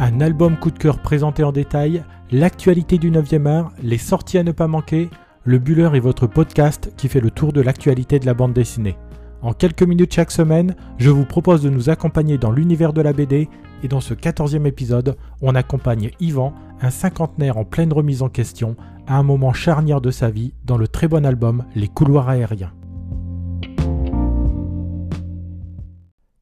Un album coup de cœur présenté en détail, l'actualité du 9e art, les sorties à ne pas manquer, le Buller est votre podcast qui fait le tour de l'actualité de la bande dessinée. En quelques minutes chaque semaine, je vous propose de nous accompagner dans l'univers de la BD et dans ce 14e épisode, on accompagne Yvan, un cinquantenaire en pleine remise en question, à un moment charnière de sa vie dans le très bon album Les couloirs aériens.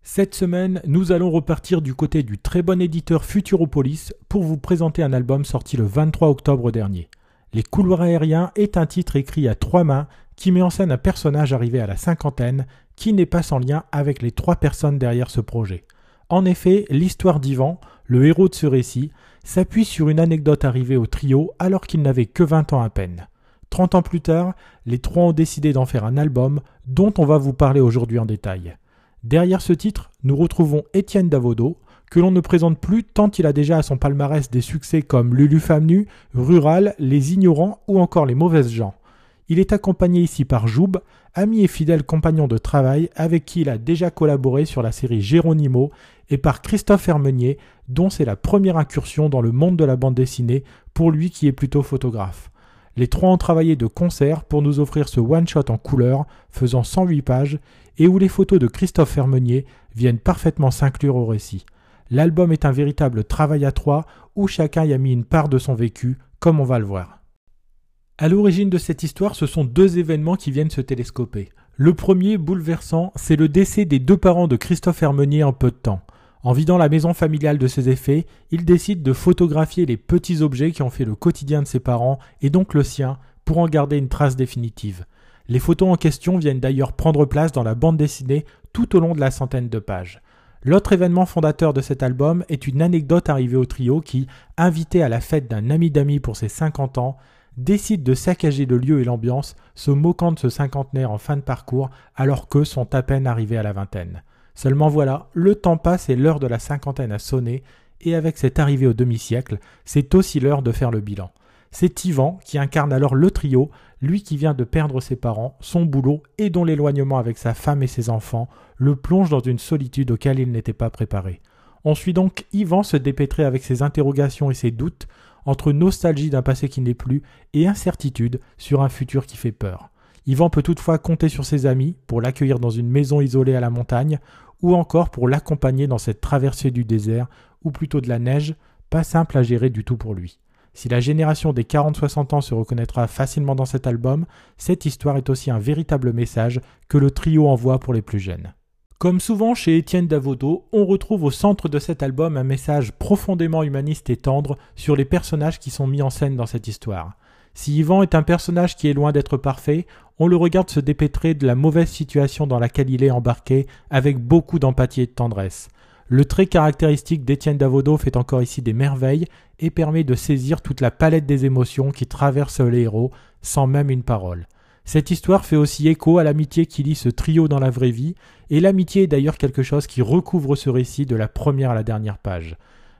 Cette semaine, nous allons repartir du côté du très bon éditeur Futuropolis pour vous présenter un album sorti le 23 octobre dernier. Les couloirs aériens est un titre écrit à trois mains qui met en scène un personnage arrivé à la cinquantaine qui n'est pas sans lien avec les trois personnes derrière ce projet. En effet, l'histoire d'Ivan, le héros de ce récit, s'appuie sur une anecdote arrivée au trio alors qu'il n'avait que 20 ans à peine. Trente ans plus tard, les trois ont décidé d'en faire un album dont on va vous parler aujourd'hui en détail. Derrière ce titre, nous retrouvons Étienne Davodo, que l'on ne présente plus tant il a déjà à son palmarès des succès comme Lulu Femme Nue, Rural, Les Ignorants ou encore Les Mauvaises Gens. Il est accompagné ici par Joub, ami et fidèle compagnon de travail avec qui il a déjà collaboré sur la série Géronimo, et par Christophe Hermenier, dont c'est la première incursion dans le monde de la bande dessinée pour lui qui est plutôt photographe. Les trois ont travaillé de concert pour nous offrir ce one-shot en couleur, faisant 108 pages, et où les photos de Christophe Fermenier viennent parfaitement s'inclure au récit. L'album est un véritable travail à trois, où chacun y a mis une part de son vécu, comme on va le voir. À l'origine de cette histoire, ce sont deux événements qui viennent se télescoper. Le premier, bouleversant, c'est le décès des deux parents de Christophe Hermenier en peu de temps. En vidant la maison familiale de ses effets, il décide de photographier les petits objets qui ont fait le quotidien de ses parents et donc le sien pour en garder une trace définitive. Les photos en question viennent d'ailleurs prendre place dans la bande dessinée tout au long de la centaine de pages. L'autre événement fondateur de cet album est une anecdote arrivée au trio qui, invité à la fête d'un ami d'amis pour ses 50 ans, décide de saccager le lieu et l'ambiance, se moquant de ce cinquantenaire en fin de parcours alors qu'eux sont à peine arrivés à la vingtaine. Seulement voilà, le temps passe et l'heure de la cinquantaine a sonné, et avec cette arrivée au demi-siècle, c'est aussi l'heure de faire le bilan. C'est Yvan qui incarne alors le trio, lui qui vient de perdre ses parents, son boulot et dont l'éloignement avec sa femme et ses enfants le plonge dans une solitude auquel il n'était pas préparé. On suit donc Yvan se dépêtrer avec ses interrogations et ses doutes, entre nostalgie d'un passé qui n'est plus et incertitude sur un futur qui fait peur. Yvan peut toutefois compter sur ses amis pour l'accueillir dans une maison isolée à la montagne ou encore pour l'accompagner dans cette traversée du désert, ou plutôt de la neige, pas simple à gérer du tout pour lui. Si la génération des 40-60 ans se reconnaîtra facilement dans cet album, cette histoire est aussi un véritable message que le trio envoie pour les plus jeunes. Comme souvent chez Étienne Davodo, on retrouve au centre de cet album un message profondément humaniste et tendre sur les personnages qui sont mis en scène dans cette histoire. Si Yvan est un personnage qui est loin d'être parfait, on le regarde se dépêtrer de la mauvaise situation dans laquelle il est embarqué avec beaucoup d'empathie et de tendresse. Le trait caractéristique d'Étienne Davodo fait encore ici des merveilles et permet de saisir toute la palette des émotions qui traversent les héros sans même une parole. Cette histoire fait aussi écho à l'amitié qui lie ce trio dans la vraie vie, et l'amitié est d'ailleurs quelque chose qui recouvre ce récit de la première à la dernière page.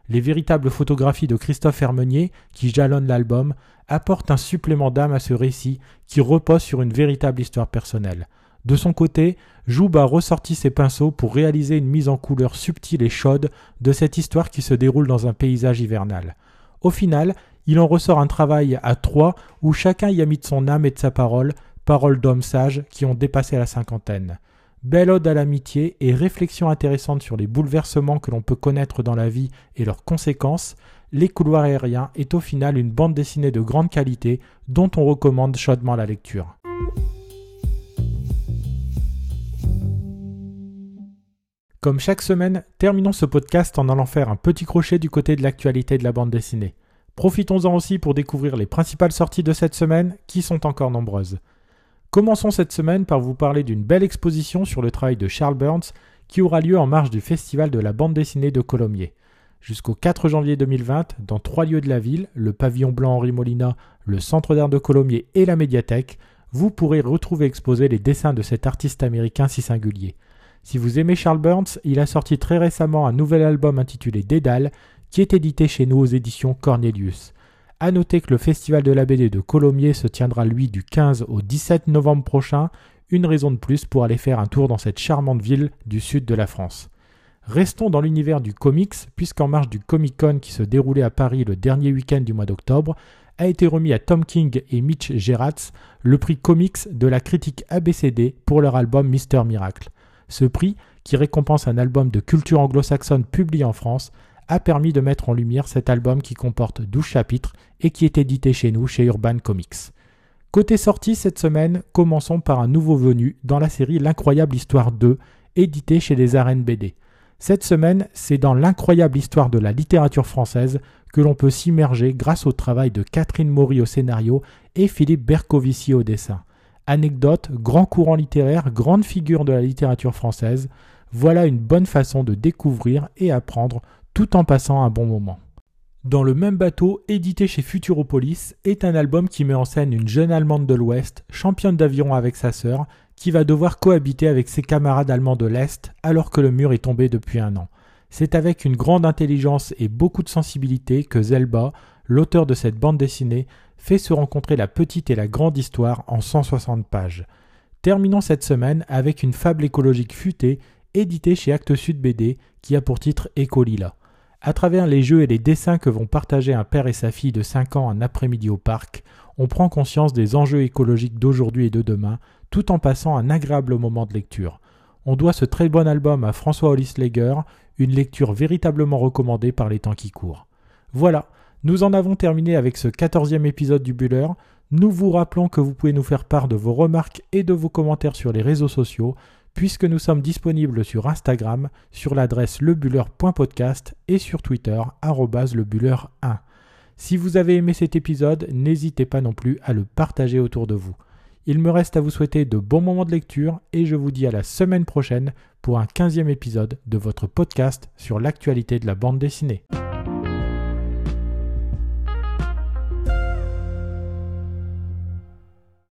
Les véritables photographies de Christophe Hermenier, qui jalonnent l'album, apportent un supplément d'âme à ce récit qui repose sur une véritable histoire personnelle. De son côté, Joub a ressorti ses pinceaux pour réaliser une mise en couleur subtile et chaude de cette histoire qui se déroule dans un paysage hivernal. Au final, il en ressort un travail à trois où chacun y a mis de son âme et de sa parole, paroles d'hommes sages qui ont dépassé la cinquantaine. Belle ode à l'amitié et réflexion intéressante sur les bouleversements que l'on peut connaître dans la vie et leurs conséquences, Les couloirs aériens est au final une bande dessinée de grande qualité dont on recommande chaudement la lecture. Comme chaque semaine, terminons ce podcast en allant faire un petit crochet du côté de l'actualité de la bande dessinée. Profitons-en aussi pour découvrir les principales sorties de cette semaine, qui sont encore nombreuses. Commençons cette semaine par vous parler d'une belle exposition sur le travail de Charles Burns qui aura lieu en marge du Festival de la bande dessinée de Colomiers. Jusqu'au 4 janvier 2020, dans trois lieux de la ville, le pavillon blanc Henri Molina, le centre d'art de Colomiers et la médiathèque, vous pourrez retrouver exposés les dessins de cet artiste américain si singulier. Si vous aimez Charles Burns, il a sorti très récemment un nouvel album intitulé Dédale, qui est édité chez nous aux éditions Cornelius. A noter que le Festival de la BD de Colomiers se tiendra lui du 15 au 17 novembre prochain, une raison de plus pour aller faire un tour dans cette charmante ville du sud de la France. Restons dans l'univers du comics, puisqu'en marge du Comic Con qui se déroulait à Paris le dernier week-end du mois d'octobre, a été remis à Tom King et Mitch Gerrats le prix comics de la critique ABCD pour leur album Mister Miracle. Ce prix, qui récompense un album de culture anglo-saxonne publié en France, a permis de mettre en lumière cet album qui comporte 12 chapitres et qui est édité chez nous chez Urban Comics. Côté sortie cette semaine, commençons par un nouveau venu dans la série L'incroyable histoire 2, édité chez les arènes BD. Cette semaine, c'est dans l'incroyable histoire de la littérature française que l'on peut s'immerger grâce au travail de Catherine Maury au scénario et Philippe Bercovici au dessin. Anecdote, grand courant littéraire, grande figure de la littérature française, voilà une bonne façon de découvrir et apprendre tout en passant un bon moment. Dans le même bateau, édité chez Futuropolis, est un album qui met en scène une jeune Allemande de l'Ouest, championne d'aviron avec sa sœur, qui va devoir cohabiter avec ses camarades allemands de l'Est alors que le mur est tombé depuis un an. C'est avec une grande intelligence et beaucoup de sensibilité que Zelba, l'auteur de cette bande dessinée, fait se rencontrer la petite et la grande histoire en 160 pages. Terminons cette semaine avec une fable écologique futée, éditée chez Actes Sud BD, qui a pour titre Écolila. À travers les jeux et les dessins que vont partager un père et sa fille de 5 ans un après-midi au parc, on prend conscience des enjeux écologiques d'aujourd'hui et de demain, tout en passant un agréable moment de lecture. On doit ce très bon album à François Hollis-Leger, une lecture véritablement recommandée par les temps qui courent. Voilà, nous en avons terminé avec ce quatorzième épisode du Buller. Nous vous rappelons que vous pouvez nous faire part de vos remarques et de vos commentaires sur les réseaux sociaux puisque nous sommes disponibles sur Instagram sur l'adresse lebuller.podcast et sur Twitter lebuller1. Si vous avez aimé cet épisode, n'hésitez pas non plus à le partager autour de vous. Il me reste à vous souhaiter de bons moments de lecture et je vous dis à la semaine prochaine pour un 15e épisode de votre podcast sur l'actualité de la bande dessinée.